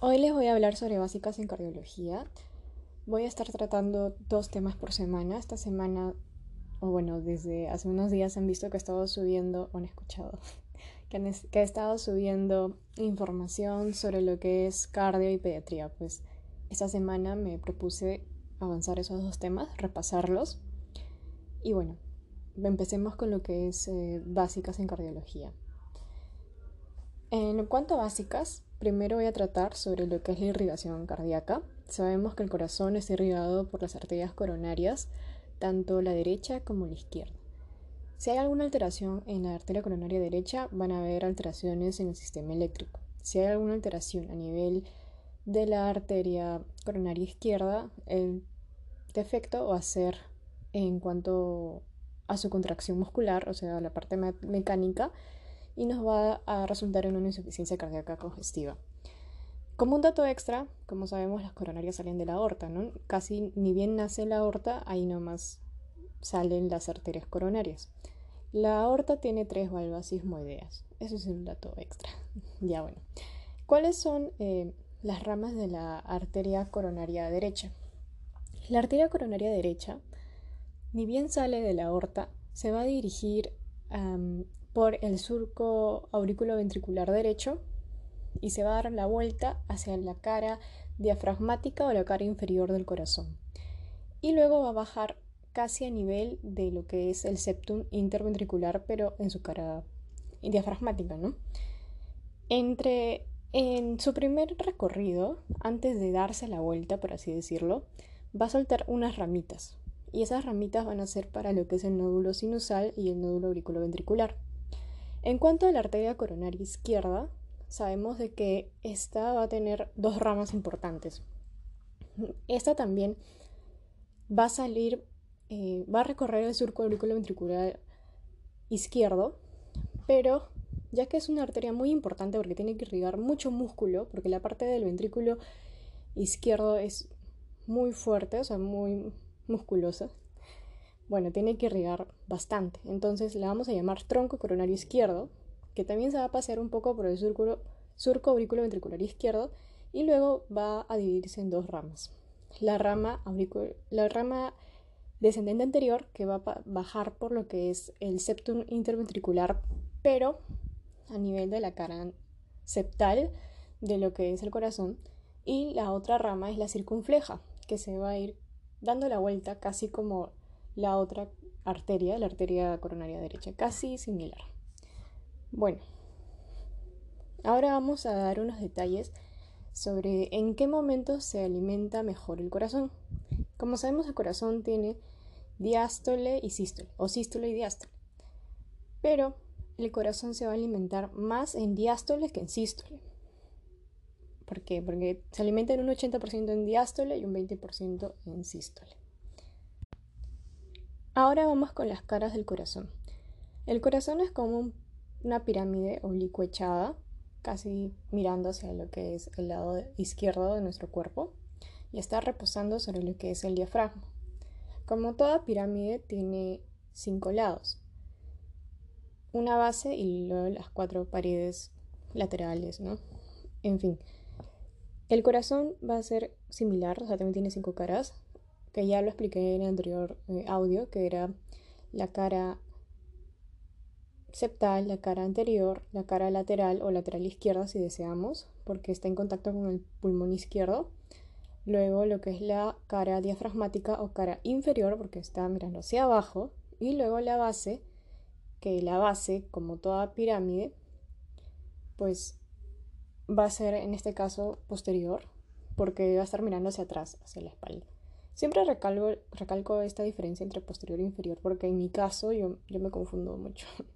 Hoy les voy a hablar sobre básicas en cardiología. Voy a estar tratando dos temas por semana. Esta semana, o bueno, desde hace unos días han visto que he estado subiendo, o han escuchado, que, he estado subiendo información sobre lo que es cardio y pediatría. Pues esta semana me propuse avanzar esos dos temas, repasarlos. Y bueno, empecemos con lo que es eh, básicas en cardiología. En cuanto a básicas, primero voy a tratar sobre lo que es la irrigación cardíaca. Sabemos que el corazón está irrigado por las arterias coronarias, tanto la derecha como la izquierda. Si hay alguna alteración en la arteria coronaria derecha, van a haber alteraciones en el sistema eléctrico. Si hay alguna alteración a nivel de la arteria coronaria izquierda, el defecto va a ser en cuanto a su contracción muscular, o sea, la parte mecánica, y nos va a resultar en una insuficiencia cardíaca congestiva. Como un dato extra, como sabemos, las coronarias salen de la aorta, ¿no? Casi ni bien nace la aorta, ahí nomás salen las arterias coronarias. La aorta tiene tres valvas sismoideas. Eso es un dato extra. ya bueno. ¿Cuáles son eh, las ramas de la arteria coronaria derecha? La arteria coronaria derecha, ni bien sale de la aorta, se va a dirigir por el surco ventricular derecho y se va a dar la vuelta hacia la cara diafragmática o la cara inferior del corazón. Y luego va a bajar casi a nivel de lo que es el septum interventricular, pero en su cara diafragmática, ¿no? Entre en su primer recorrido, antes de darse la vuelta, por así decirlo, va a soltar unas ramitas. Y esas ramitas van a ser para lo que es el nódulo sinusal y el nódulo auriculoventricular. En cuanto a la arteria coronaria izquierda, sabemos de que esta va a tener dos ramas importantes. Esta también va a salir, eh, va a recorrer el surco ventricular izquierdo, pero ya que es una arteria muy importante porque tiene que irrigar mucho músculo, porque la parte del ventrículo izquierdo es muy fuerte, o sea, muy musculosa, bueno, tiene que irrigar bastante. Entonces la vamos a llamar tronco coronario izquierdo, que también se va a pasear un poco por el surco, surco aurículo ventricular izquierdo y luego va a dividirse en dos ramas. La rama, la rama descendente anterior, que va a bajar por lo que es el septum interventricular, pero a nivel de la cara septal de lo que es el corazón. Y la otra rama es la circunfleja, que se va a ir dando la vuelta casi como la otra arteria, la arteria coronaria derecha, casi similar. Bueno, ahora vamos a dar unos detalles sobre en qué momento se alimenta mejor el corazón. Como sabemos, el corazón tiene diástole y sístole, o sístole y diástole. Pero el corazón se va a alimentar más en diástole que en sístole. ¿Por qué? Porque se alimenta en un 80% en diástole y un 20% en sístole. Ahora vamos con las caras del corazón. El corazón es como una pirámide oblicuo echada, casi mirando hacia lo que es el lado izquierdo de nuestro cuerpo, y está reposando sobre lo que es el diafragma. Como toda pirámide tiene cinco lados, una base y luego las cuatro paredes laterales, ¿no? En fin, el corazón va a ser similar, o sea, también tiene cinco caras, que ya lo expliqué en el anterior eh, audio, que era la cara septal, la cara anterior, la cara lateral o lateral izquierda si deseamos, porque está en contacto con el pulmón izquierdo. Luego lo que es la cara diafragmática o cara inferior, porque está mirando hacia abajo. Y luego la base, que la base, como toda pirámide, pues va a ser en este caso posterior, porque va a estar mirando hacia atrás, hacia la espalda. Siempre recalco, esta diferencia entre posterior e inferior porque en mi caso yo, yo me confundo mucho.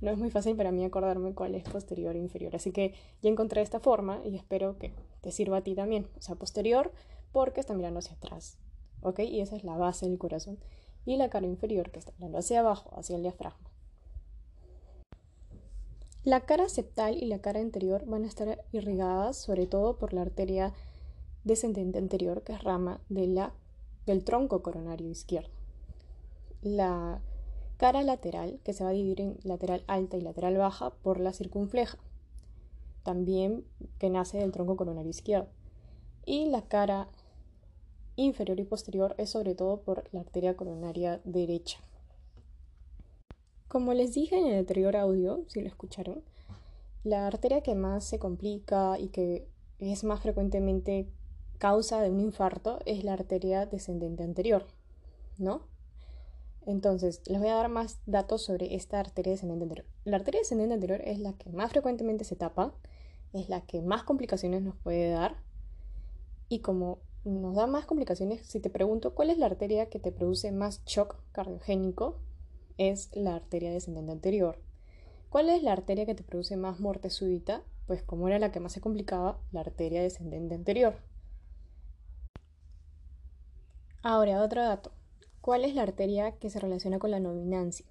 No es muy fácil para mí acordarme cuál es posterior e inferior. Así que ya encontré esta forma y espero que te sirva a ti también. O sea, posterior porque está mirando hacia atrás. ¿Ok? Y esa es la base del corazón. Y la cara inferior que está mirando hacia abajo, hacia el diafragma. La cara septal y la cara anterior van a estar irrigadas sobre todo por la arteria descendente anterior, que es rama de la del tronco coronario izquierdo. La cara lateral, que se va a dividir en lateral alta y lateral baja por la circunfleja. también que nace del tronco coronario izquierdo. Y la cara inferior y posterior es sobre todo por la arteria coronaria derecha. Como les dije en el anterior audio, si lo escucharon, la arteria que más se complica y que es más frecuentemente causa de un infarto es la arteria descendente anterior, ¿no? Entonces, les voy a dar más datos sobre esta arteria descendente anterior. La arteria descendente anterior es la que más frecuentemente se tapa, es la que más complicaciones nos puede dar. Y como nos da más complicaciones, si te pregunto cuál es la arteria que te produce más shock cardiogénico, es la arteria descendente anterior. ¿Cuál es la arteria que te produce más muerte súbita? Pues como era la que más se complicaba, la arteria descendente anterior. Ahora, otro dato. ¿Cuál es la arteria que se relaciona con la dominancia?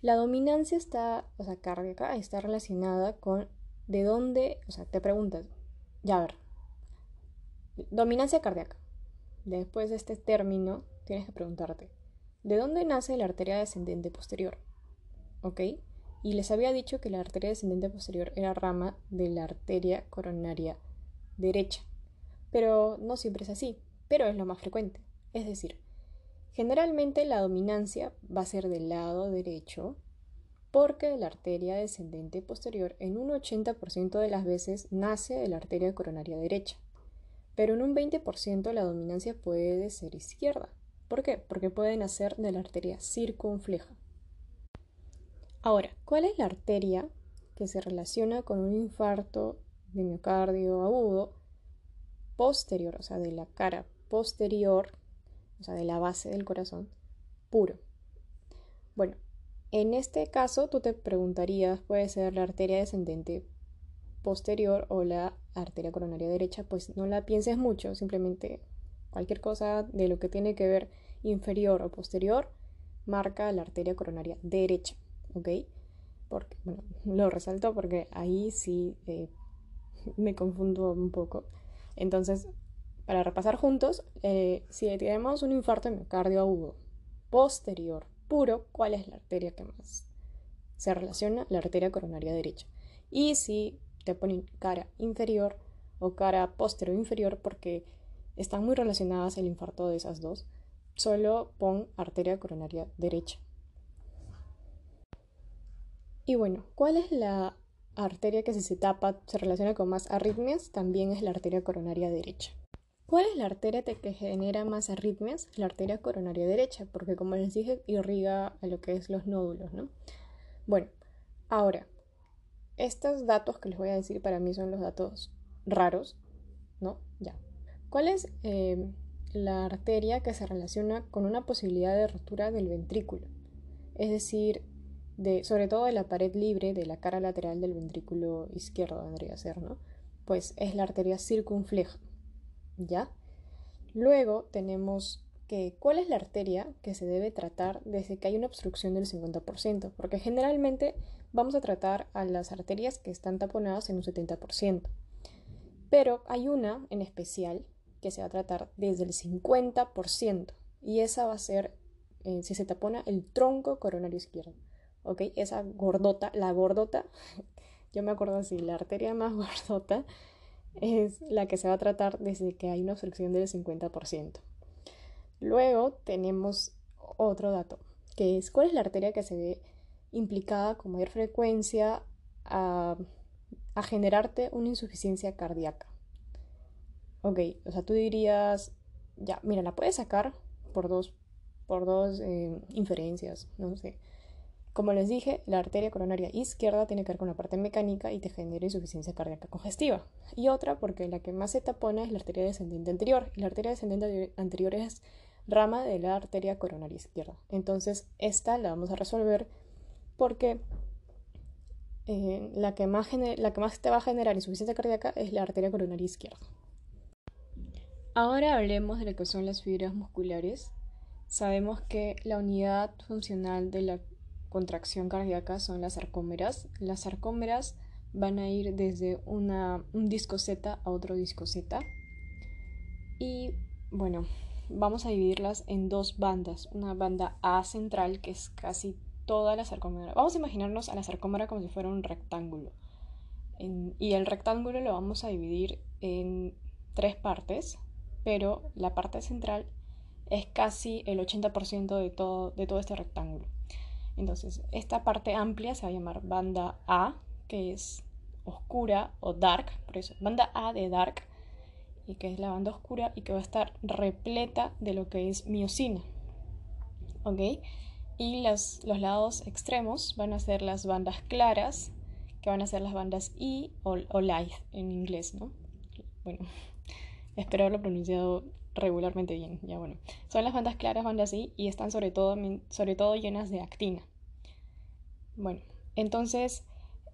La dominancia está, o sea, cardíaca, está relacionada con de dónde, o sea, te preguntas, ya a ver, dominancia cardíaca. Después de este término, tienes que preguntarte, ¿de dónde nace la arteria descendente posterior? ¿Ok? Y les había dicho que la arteria descendente posterior era rama de la arteria coronaria derecha. Pero no siempre es así, pero es lo más frecuente. Es decir, Generalmente la dominancia va a ser del lado derecho porque la arteria descendente posterior en un 80% de las veces nace de la arteria coronaria derecha, pero en un 20% la dominancia puede ser izquierda. ¿Por qué? Porque puede nacer de la arteria circunfleja. Ahora, ¿cuál es la arteria que se relaciona con un infarto de miocardio agudo posterior, o sea, de la cara posterior o sea, de la base del corazón, puro. Bueno, en este caso tú te preguntarías, puede ser la arteria descendente posterior o la arteria coronaria derecha, pues no la pienses mucho, simplemente cualquier cosa de lo que tiene que ver inferior o posterior marca la arteria coronaria derecha, ¿ok? Porque, bueno, lo resalto porque ahí sí eh, me confundo un poco. Entonces, para repasar juntos, eh, si tenemos un infarto de miocardio agudo posterior puro, ¿cuál es la arteria que más se relaciona? La arteria coronaria derecha. Y si te ponen cara inferior o cara posterior inferior, porque están muy relacionadas el infarto de esas dos, solo pon arteria coronaria derecha. Y bueno, ¿cuál es la arteria que si se tapa se relaciona con más arritmias? También es la arteria coronaria derecha. ¿Cuál es la arteria que genera más arritmias? La arteria coronaria derecha, porque como les dije, irriga a lo que es los nódulos, ¿no? Bueno, ahora, estos datos que les voy a decir para mí son los datos raros, ¿no? Ya. ¿Cuál es em, la arteria que se relaciona con una posibilidad de rotura del ventrículo? Es decir, de, sobre todo de la pared libre de la cara lateral del ventrículo izquierdo, vendría ser, ¿no? Pues es la arteria circunfleja. ¿Ya? Luego tenemos que cuál es la arteria que se debe tratar desde que hay una obstrucción del 50%, porque generalmente vamos a tratar a las arterias que están taponadas en un 70%. Pero hay una en especial que se va a tratar desde el 50% y esa va a ser eh, si se tapona el tronco coronario izquierdo. ¿Ok? Esa gordota, la gordota, yo me acuerdo así, la arteria más gordota es la que se va a tratar desde que hay una obstrucción del 50%. Luego tenemos otro dato, que es cuál es la arteria que se ve implicada con mayor frecuencia a, generarte una insuficiencia cardíaca. Ok, o sea, tú dirías, ya, mira, la puedes sacar por dos, por dos eh, inferencias, no sé. Como les dije, la arteria coronaria izquierda tiene que ver con la parte mecánica y te genera insuficiencia cardíaca congestiva. Y otra porque la que más se tapona es la arteria descendente anterior. Y la arteria descendente anterior es rama de la arteria coronaria izquierda. Entonces, esta la vamos a resolver porque eh, la, que más la que más te va a generar insuficiencia cardíaca es la arteria coronaria izquierda. Ahora hablemos de lo que son las fibras musculares. Sabemos que la unidad funcional de la contracción cardíaca son las sarcómeras. Las sarcómeras van a ir desde una, un disco Z a otro disco Z. Y bueno, vamos a dividirlas en dos bandas. Una banda A central, que es casi toda la sarcómera. Vamos a imaginarnos a la sarcómera como si fuera un rectángulo. y el rectángulo lo vamos a dividir en tres partes, pero la parte central es casi el 80% de todo, de todo este rectángulo. Entonces, esta parte amplia se va a llamar banda A, que es oscura o dark, por eso, banda A de dark, y que es la banda oscura y que va a estar repleta de lo que es miocina. ¿Ok? Y los lados extremos van a ser las bandas claras, que van a ser las bandas I o, o light en inglés, ¿no? Bueno, espero haberlo pronunciado regularmente bien. Ya bueno, son las bandas claras, bandas I, y están sobre todo, sobre todo llenas de actina. Bueno, entonces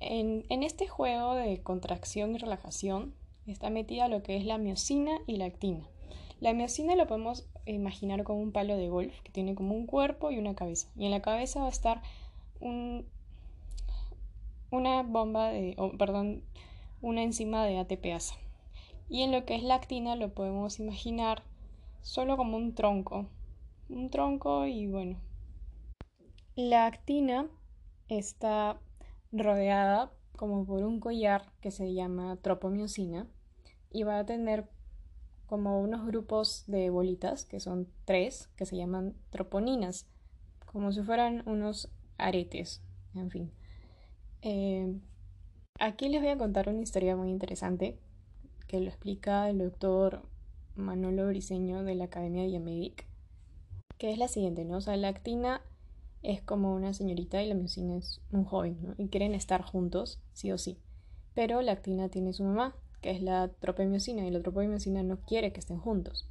en, este juego de contracción y relajación está metida lo que es la miocina y la actina. La miocina lo podemos imaginar como un palo de golf que tiene como un cuerpo y una cabeza. Y en la cabeza va a estar un, una bomba de, perdón, una enzima de ATPasa. Y en lo que es la actina lo podemos imaginar solo como un tronco. Un tronco y bueno. La actina está rodeada como por un collar que se llama tropomiosina y va a tener como unos grupos de bolitas, que son tres, que se llaman troponinas, como si fueran unos aretes, en fin. Eh, aquí les voy a contar una historia muy interesante que lo explica el doctor Manolo Briseño de la Academia Diamedic, que es la siguiente, ¿no? O sea, la actina es como una señorita y la miocina es un joven, ¿no? Y quieren estar juntos, sí o sí. Pero la actina tiene su mamá, que es la tropemiocina, y la tropemiocina no quiere que estén juntos.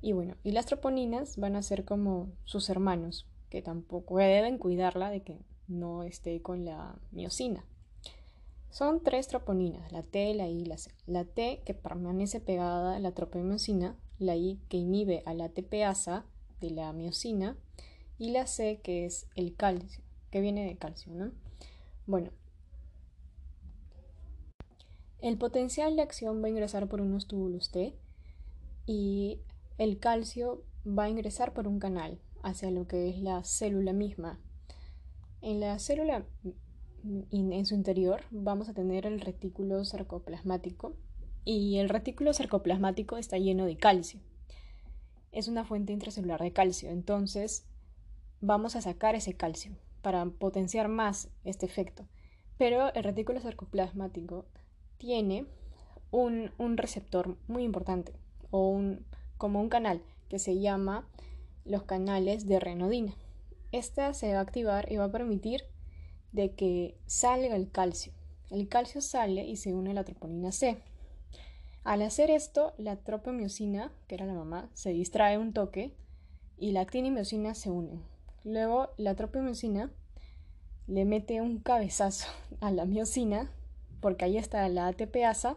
Y bueno, y las troponinas van a ser como sus hermanos, que tampoco deben cuidarla de que no esté con la miocina. Son tres troponinas, la T, la I y la C. La T que permanece pegada a la tropemiocina, la I que inhibe a la TPasa de la miocina y la C que es el calcio, que viene de calcio, ¿no? Bueno, el potencial de acción va a ingresar por unos túbulos T y el calcio va a ingresar por un canal hacia lo que es la célula misma. En la célula en su interior vamos a tener el retículo sarcoplasmático y el retículo sarcoplasmático está lleno de calcio. Es una fuente intracelular de calcio, entonces vamos a sacar ese calcio para potenciar más este efecto. Pero el retículo sarcoplasmático tiene un, un receptor muy importante o un, como un canal que se llama los canales de renodina. Esta se va a activar y va a permitir de que salga el calcio. El calcio sale y se une a la troponina C. Al hacer esto, la tropamiosina, que era la mamá, se distrae un toque y la actina y miocina se unen. Luego, la tropamiosina le mete un cabezazo a la miocina, porque ahí está la ATPasa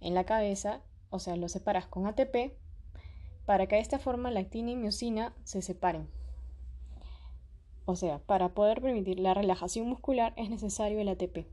en la cabeza, o sea, lo separas con ATP, para que de esta forma la actina y miocina se separen. O sea, para poder permitir la relajación muscular es necesario el ATP.